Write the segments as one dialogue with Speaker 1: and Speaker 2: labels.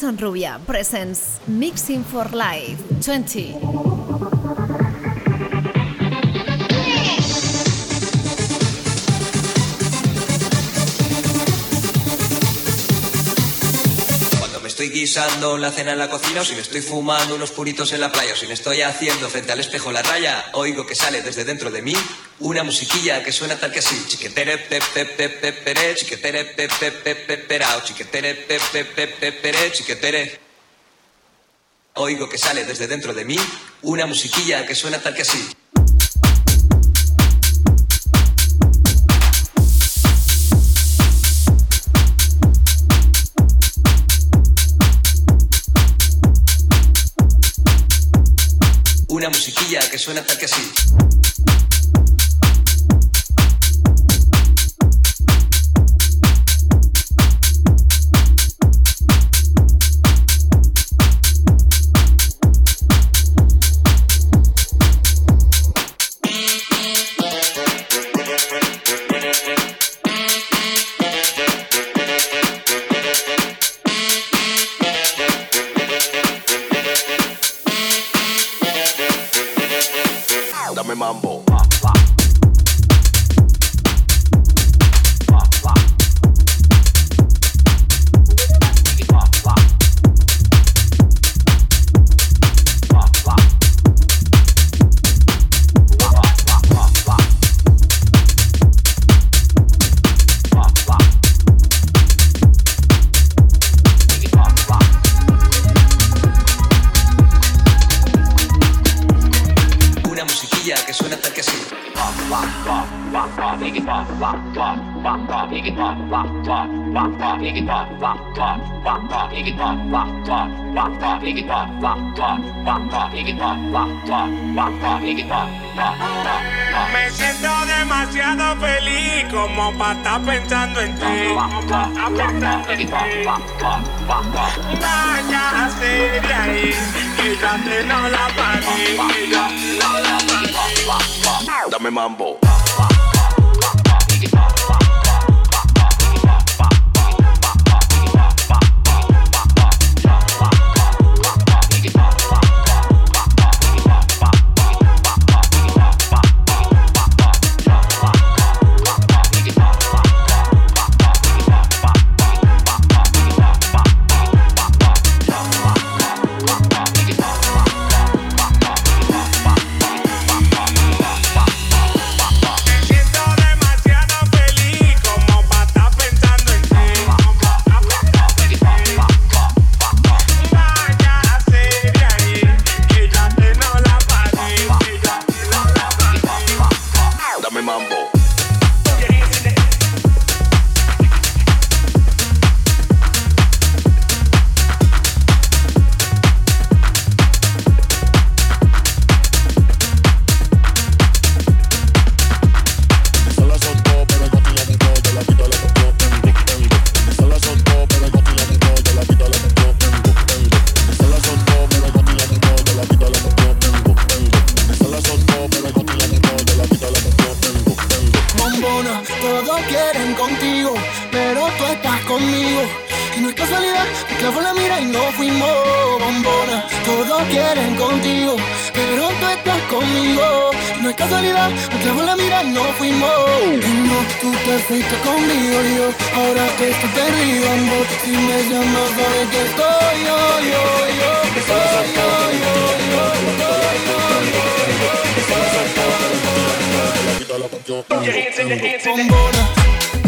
Speaker 1: Reson Rubia presents Mixing for Life 20.
Speaker 2: Cuando me estoy guisando la cena en la cocina o si me estoy fumando unos puritos en la playa o si me estoy haciendo frente al espejo la raya, oigo que sale desde dentro de mí una musiquilla que suena tal que así. Chiquetere pe pe pe pe pere, chiquetere pe pe pe pe perao, chiquetere chiquetere. Oigo que sale desde dentro de mí una musiquilla que suena tal que así. Una musiquilla que suena tal que así.
Speaker 3: Dame mambo.
Speaker 4: Me siento demasiado feliz como para estar pensando en ti. Vaya a ser de ahí, quítate no la parí.
Speaker 3: Dame mambo.
Speaker 5: Es casualidad, me clavo la mira y no fuimos. Bombona, todos quieren contigo, pero tú estás conmigo. No es casualidad, me clavo la mira y no fuimos. Y no, tú te fuiste conmigo y yo, ahora que estoy perdido, amor. Si me llamas, sabes que estoy yo, yo, yo. Estoy yo, yo, yo, estoy yo, yo. Bombona. Bombona.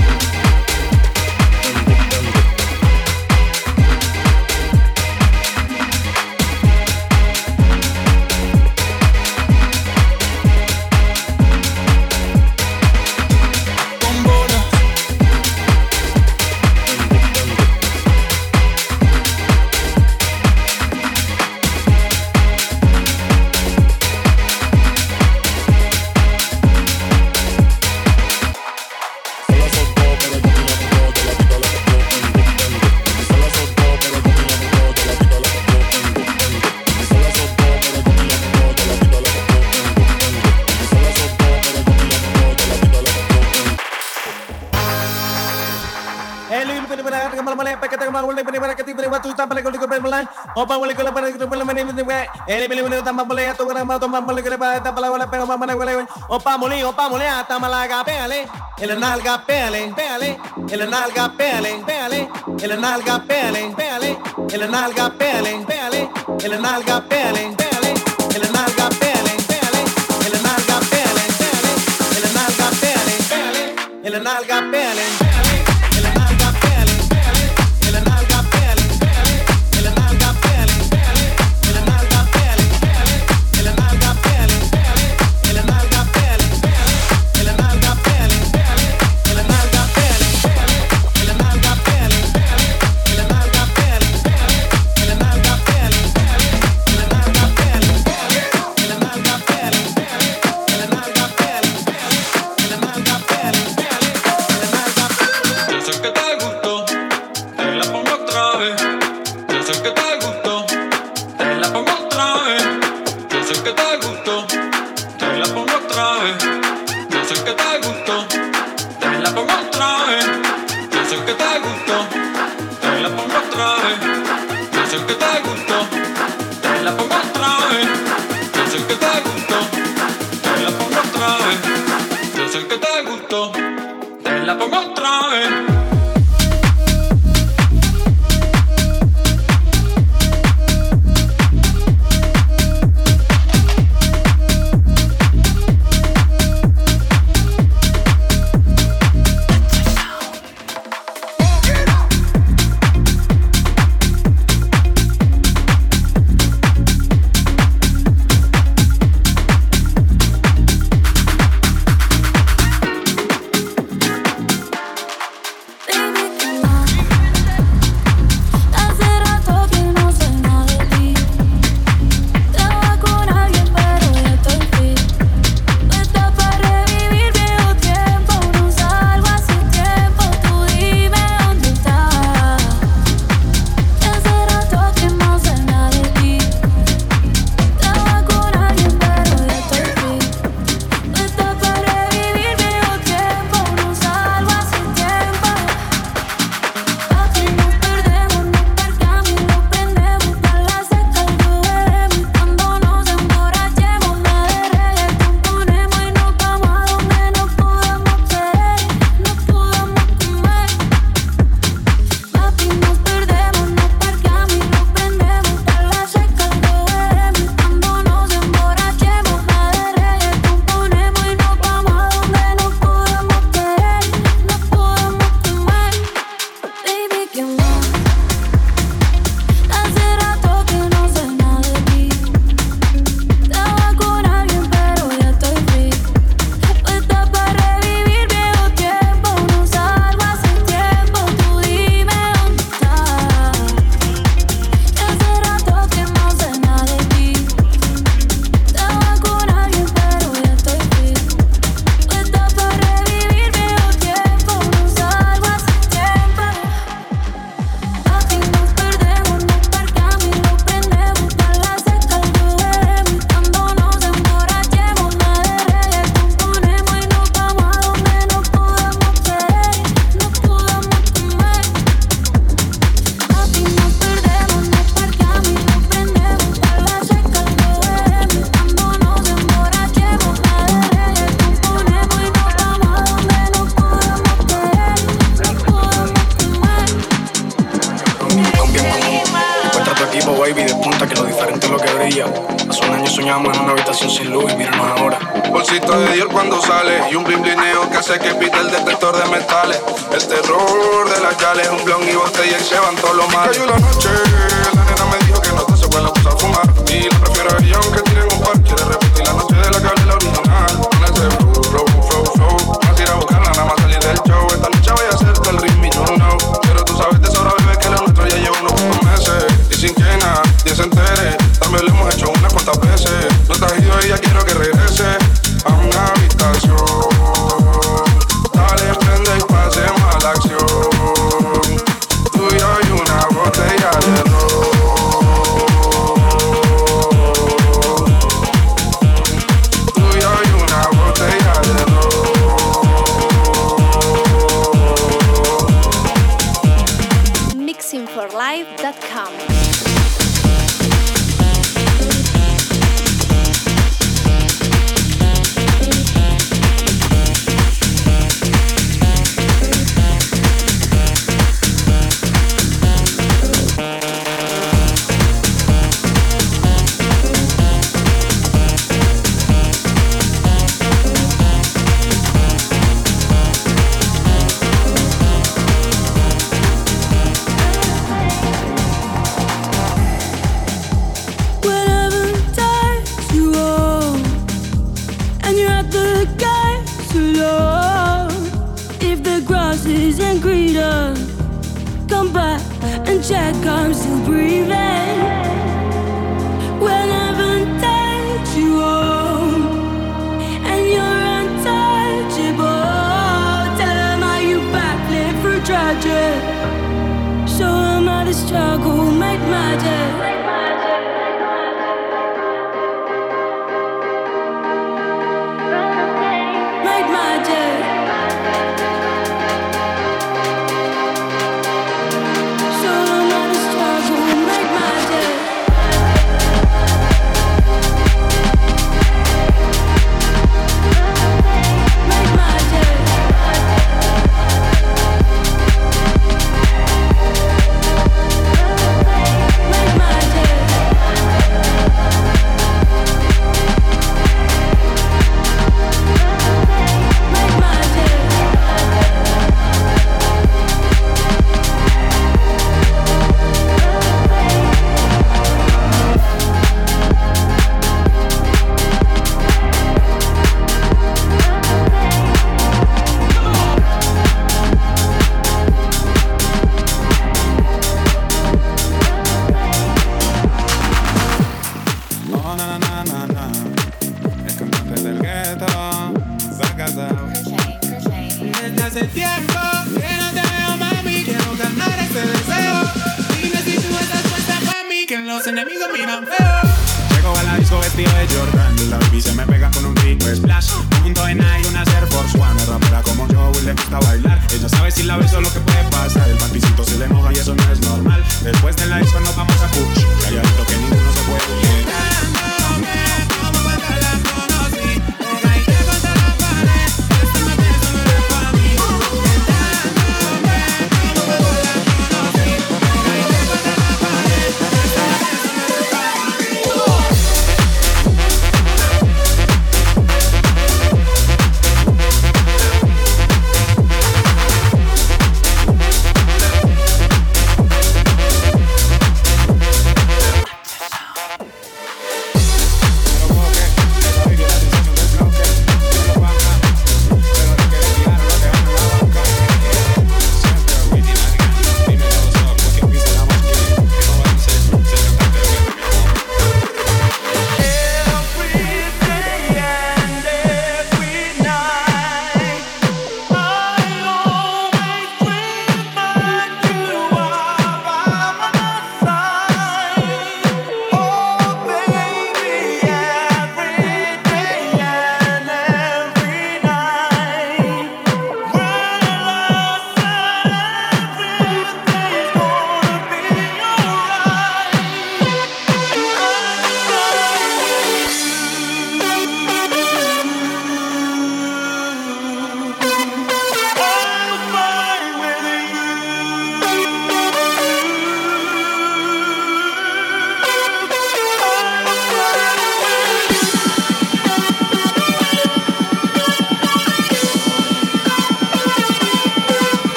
Speaker 6: Opa muli, opa muli, hasta Malaga, péale. El nalga, péale, péale. El nalga, péale, péale. El nalga, péale, péale. El nalga, péale, péale. El nalga, péale, péale. El nalga, péale, péale. El nalga, péale, péale. El nalga, péale, péale. El nalga,
Speaker 7: péale. Sunk a dog. That comes to breathing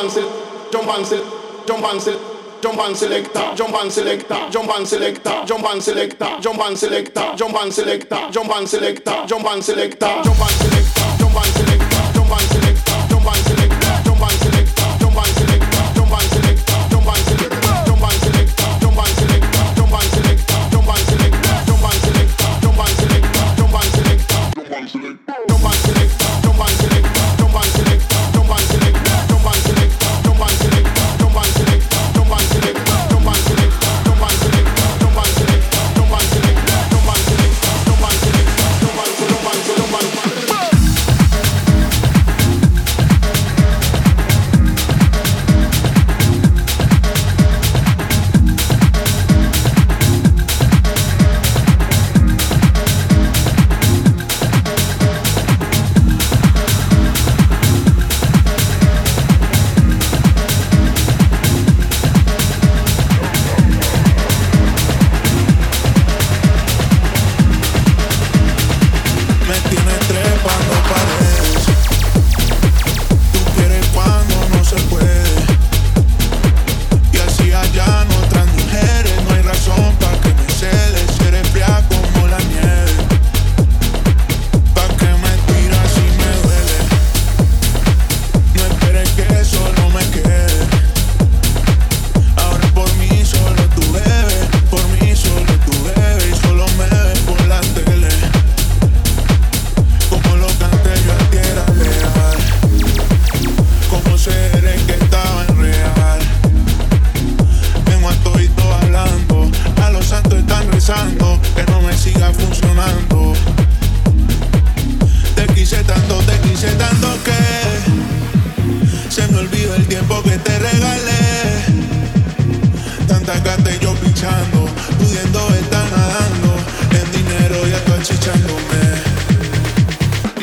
Speaker 7: and select, jump and select, jump and select. Jump and select. jump and select. jump and select. jump and select. jump and select. jump and select. jump and select. jump and select. jump and
Speaker 8: select.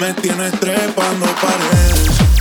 Speaker 8: me tienes trepando paredes.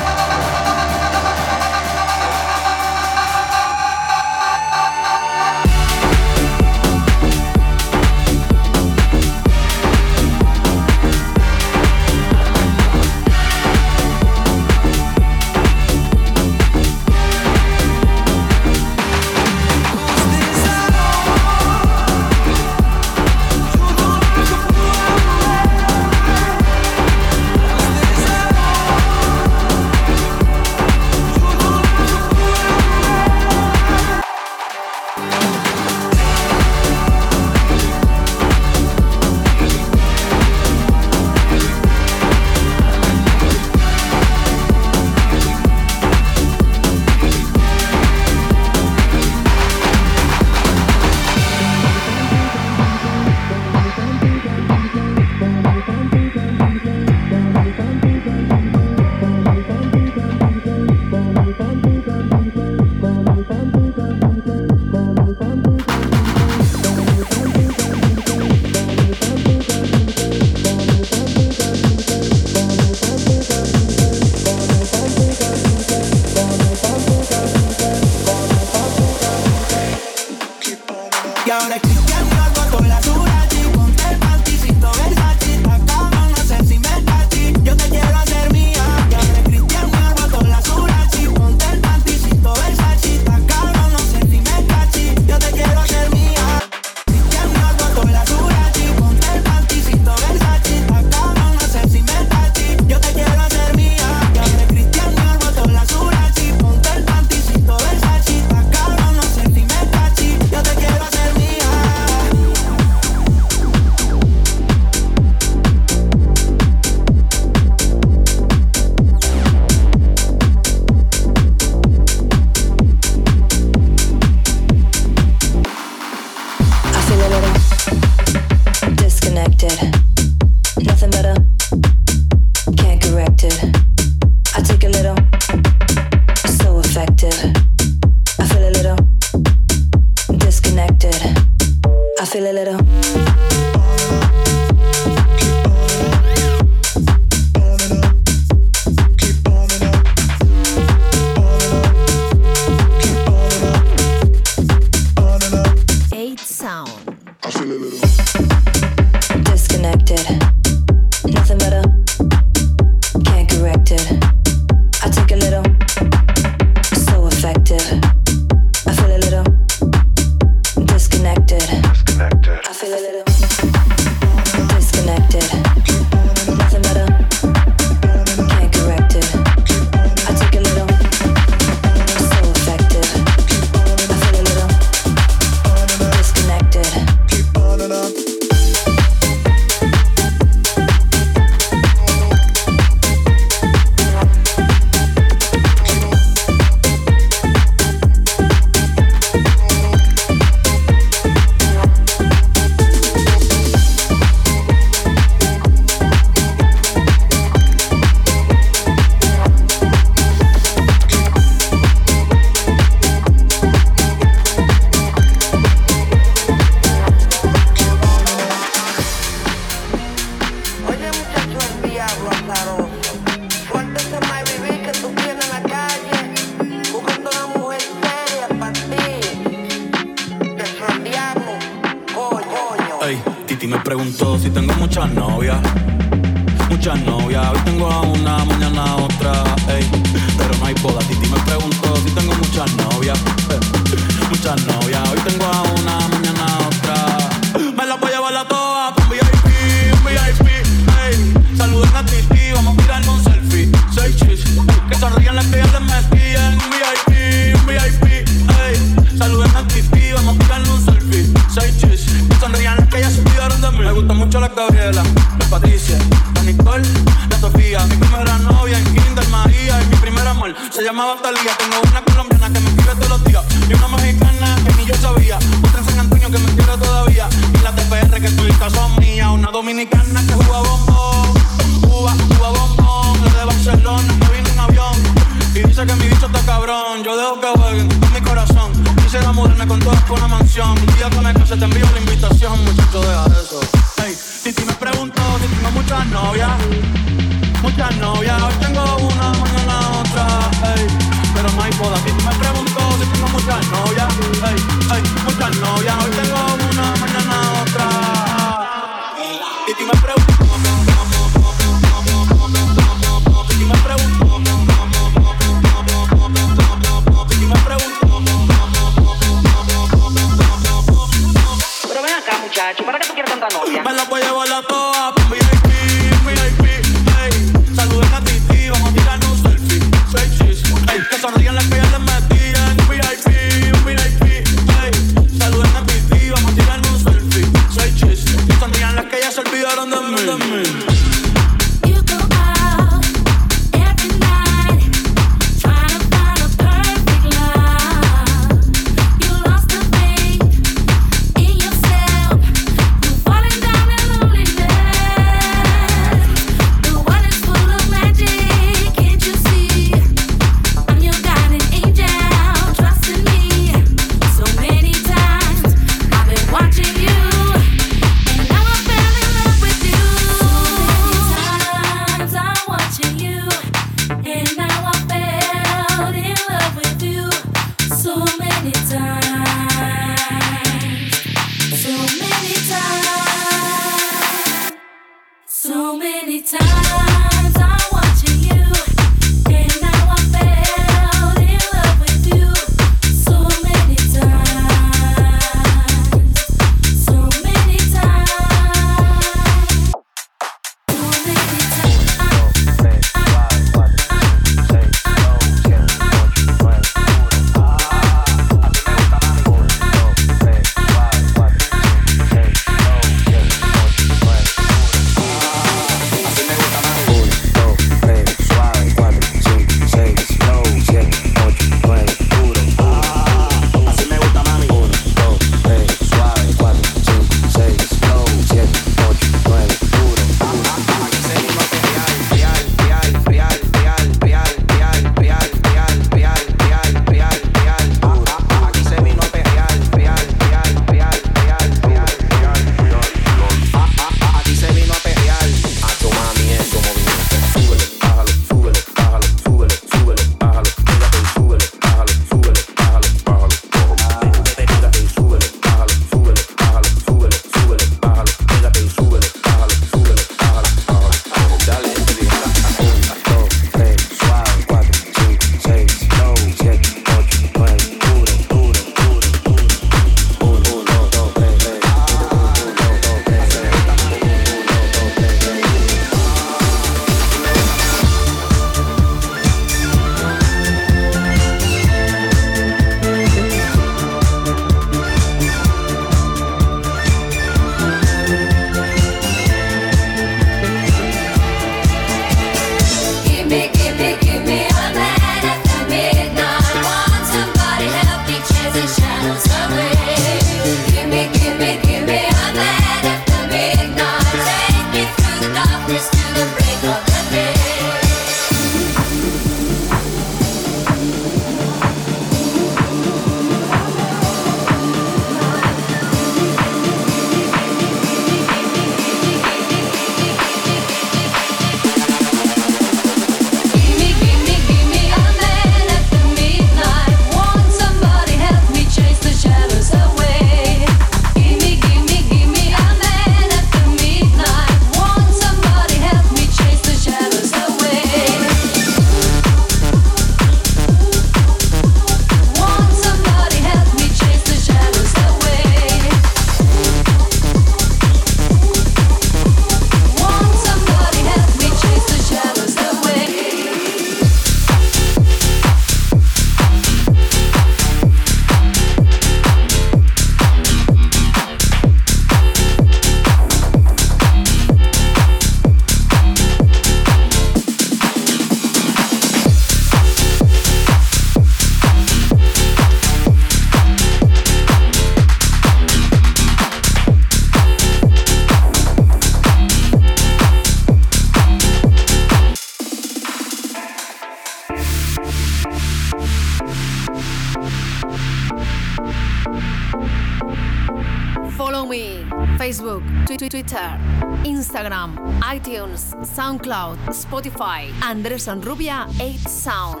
Speaker 6: SoundCloud, Spotify, Andrés Rubia 8 Sound.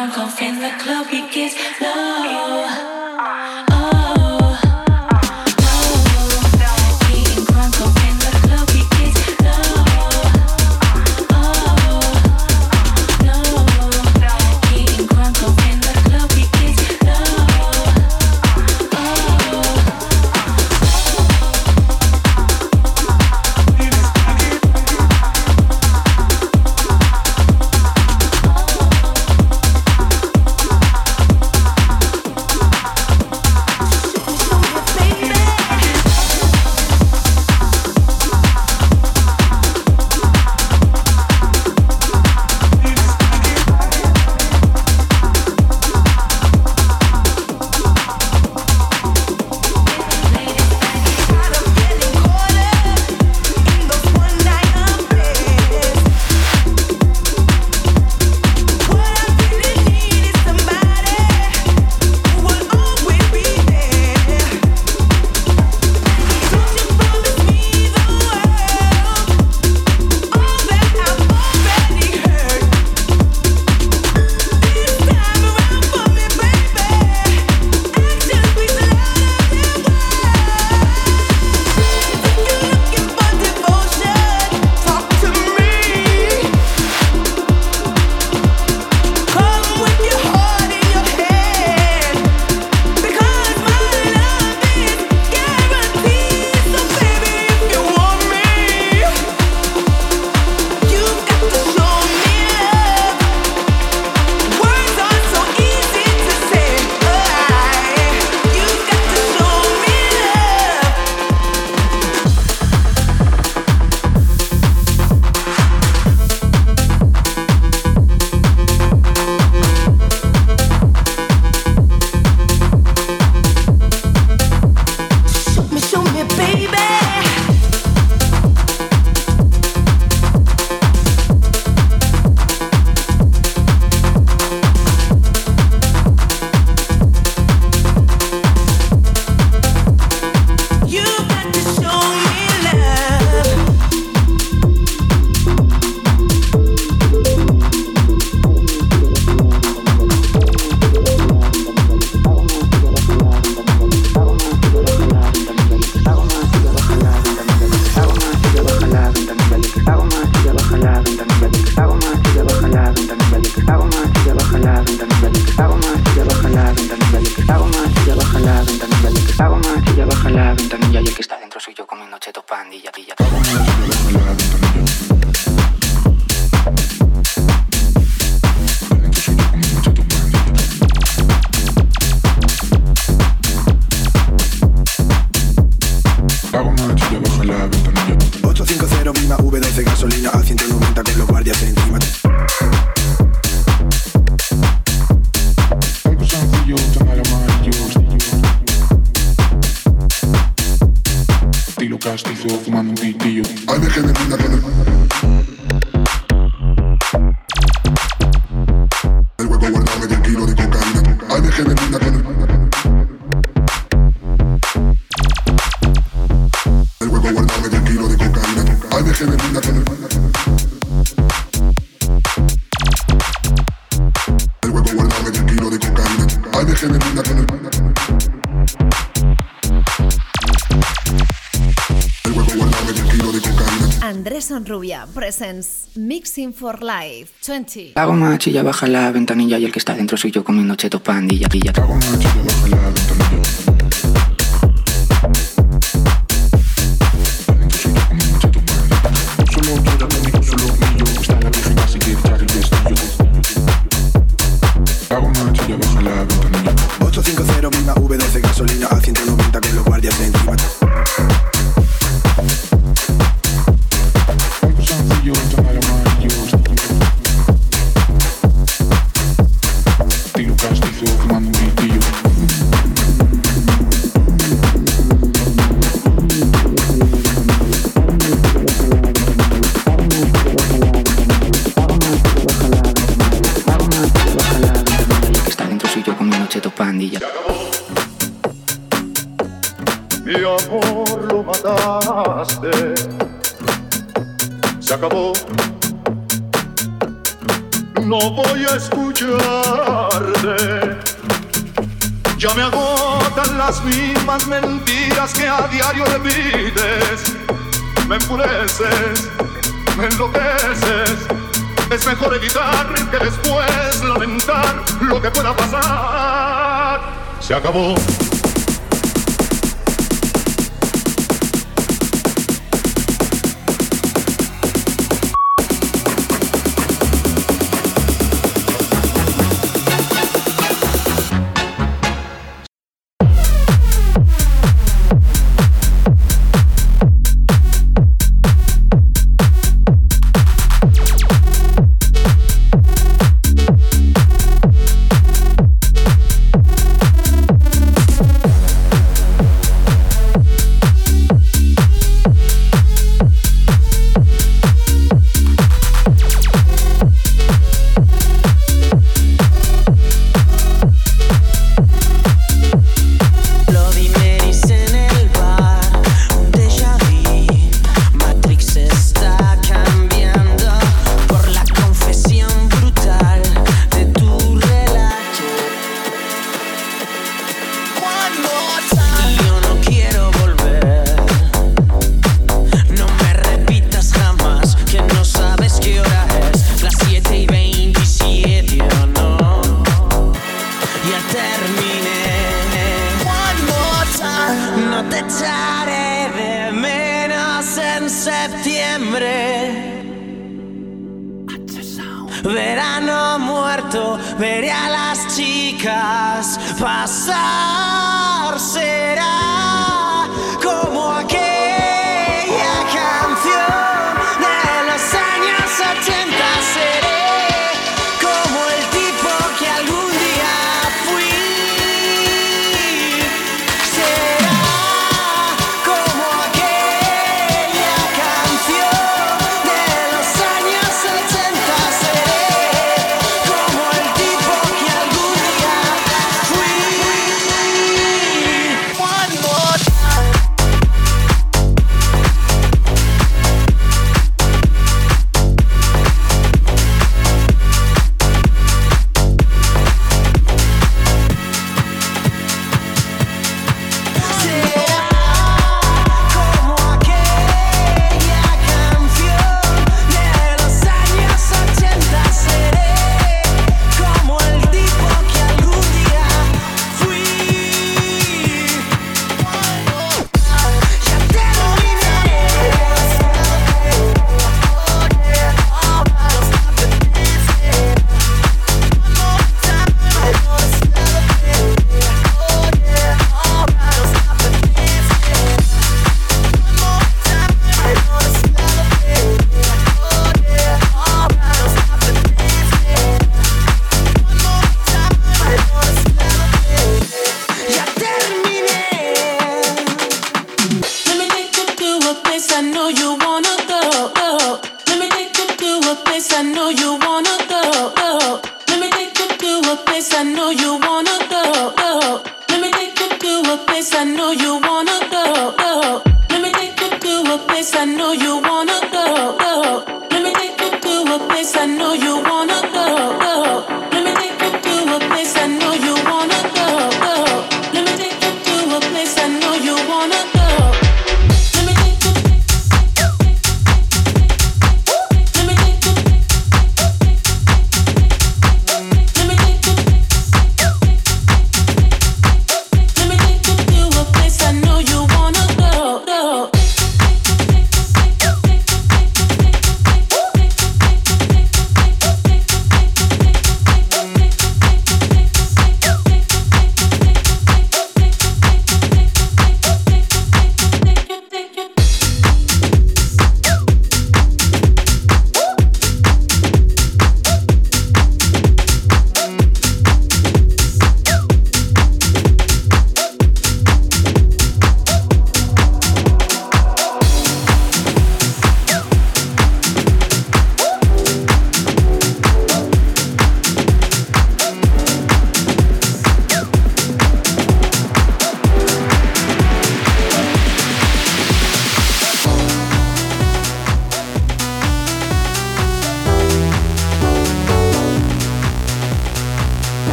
Speaker 4: drunk off in the
Speaker 9: club, he
Speaker 1: gets Rubia presents Mixing for Life 20.
Speaker 10: Hago machilla, baja la ventanilla y el que está dentro soy yo comiendo cheto pandilla, pilla.
Speaker 11: Hago machilla, baja la
Speaker 10: Se acabó.
Speaker 12: Mi amor lo mataste. Se acabó. No voy a escucharte. Ya me agotan las mismas mentiras que a diario repites. Me enfureces, me enloqueces. Es mejor evitar que después lamentar lo que pueda pasar se acabó.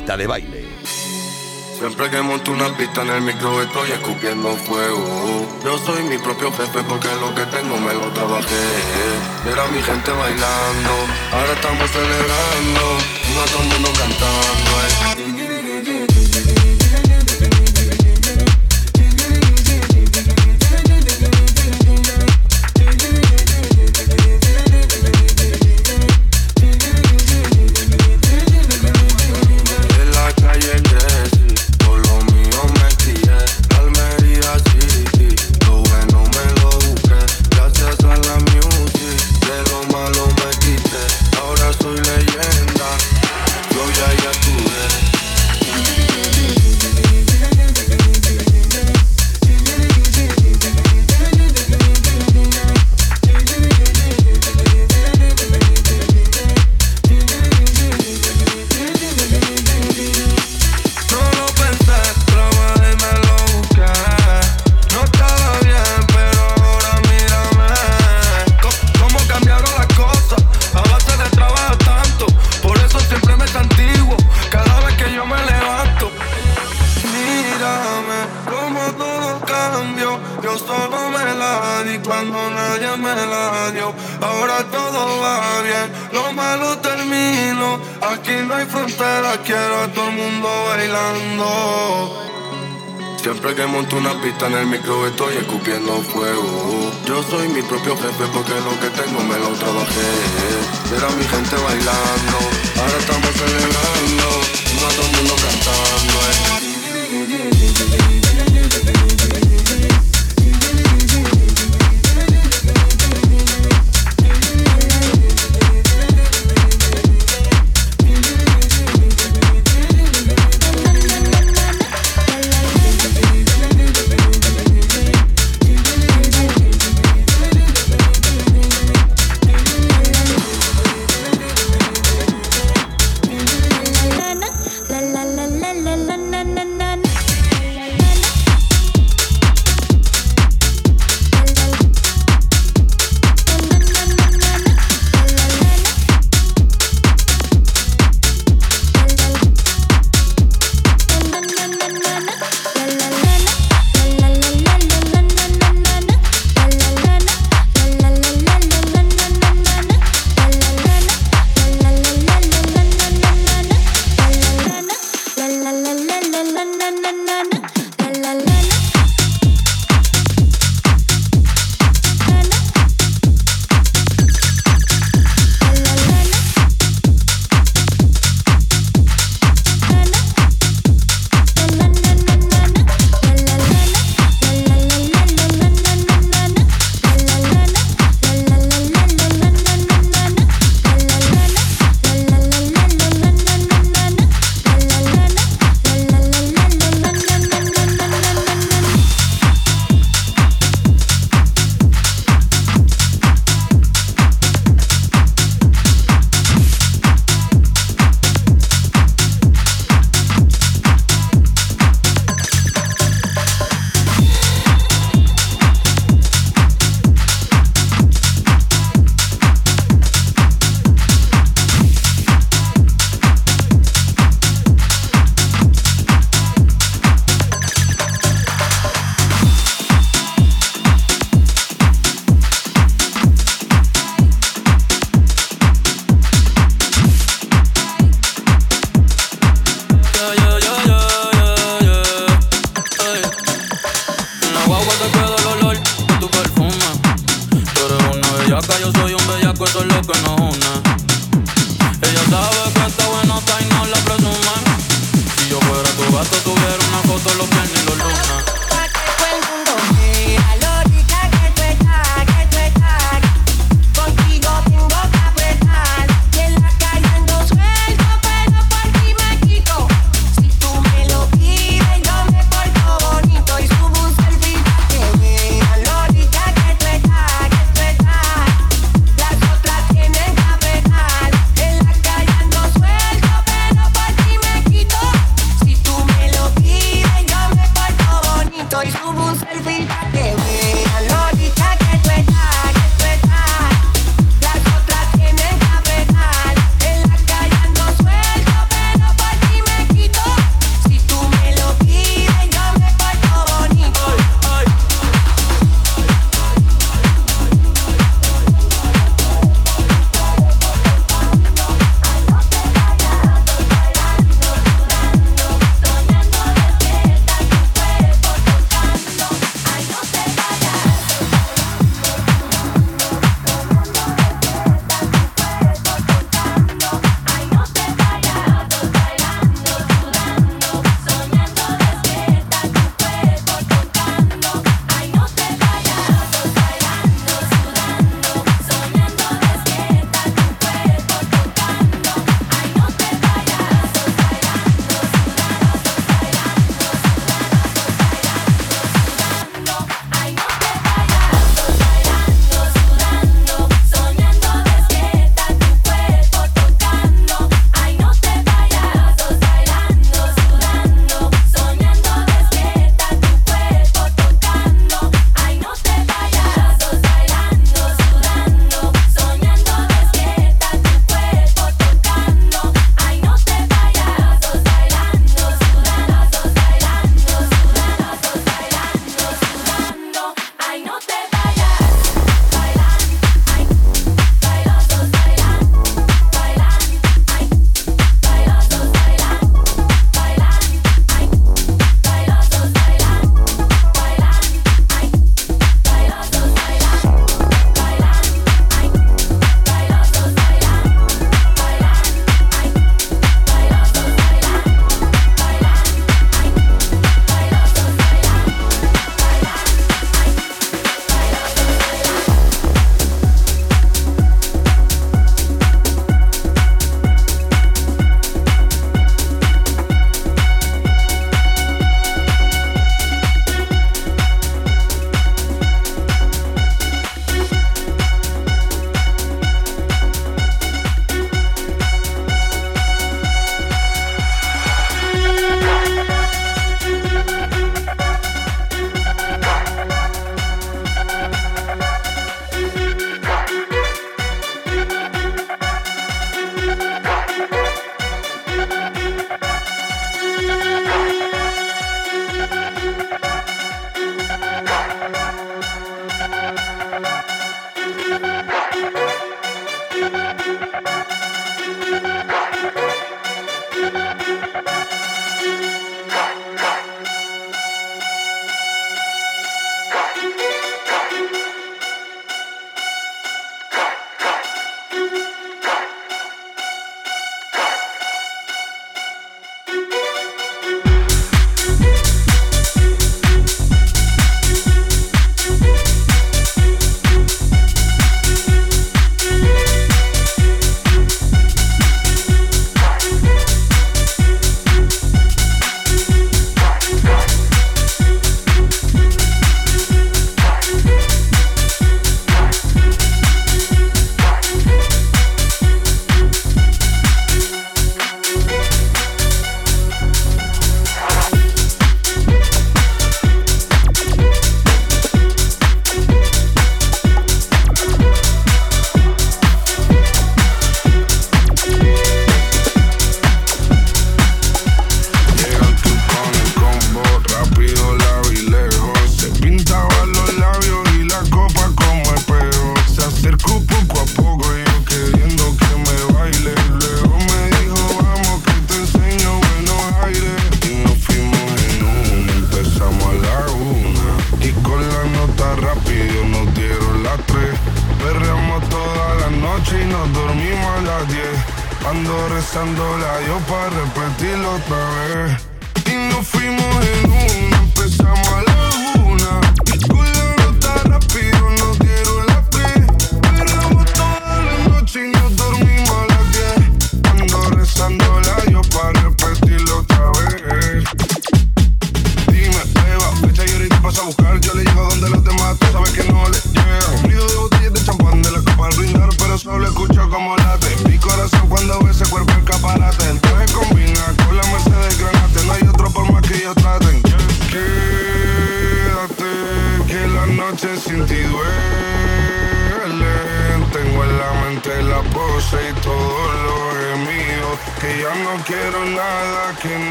Speaker 13: de
Speaker 14: baile.
Speaker 15: Siempre que monto una pista en el micro estoy escupiendo fuego. Yo soy mi propio jefe porque lo que tengo me lo trabajé. Era mi gente bailando, ahora estamos celebrando,
Speaker 16: no todo el cantando. Eh.
Speaker 17: gonna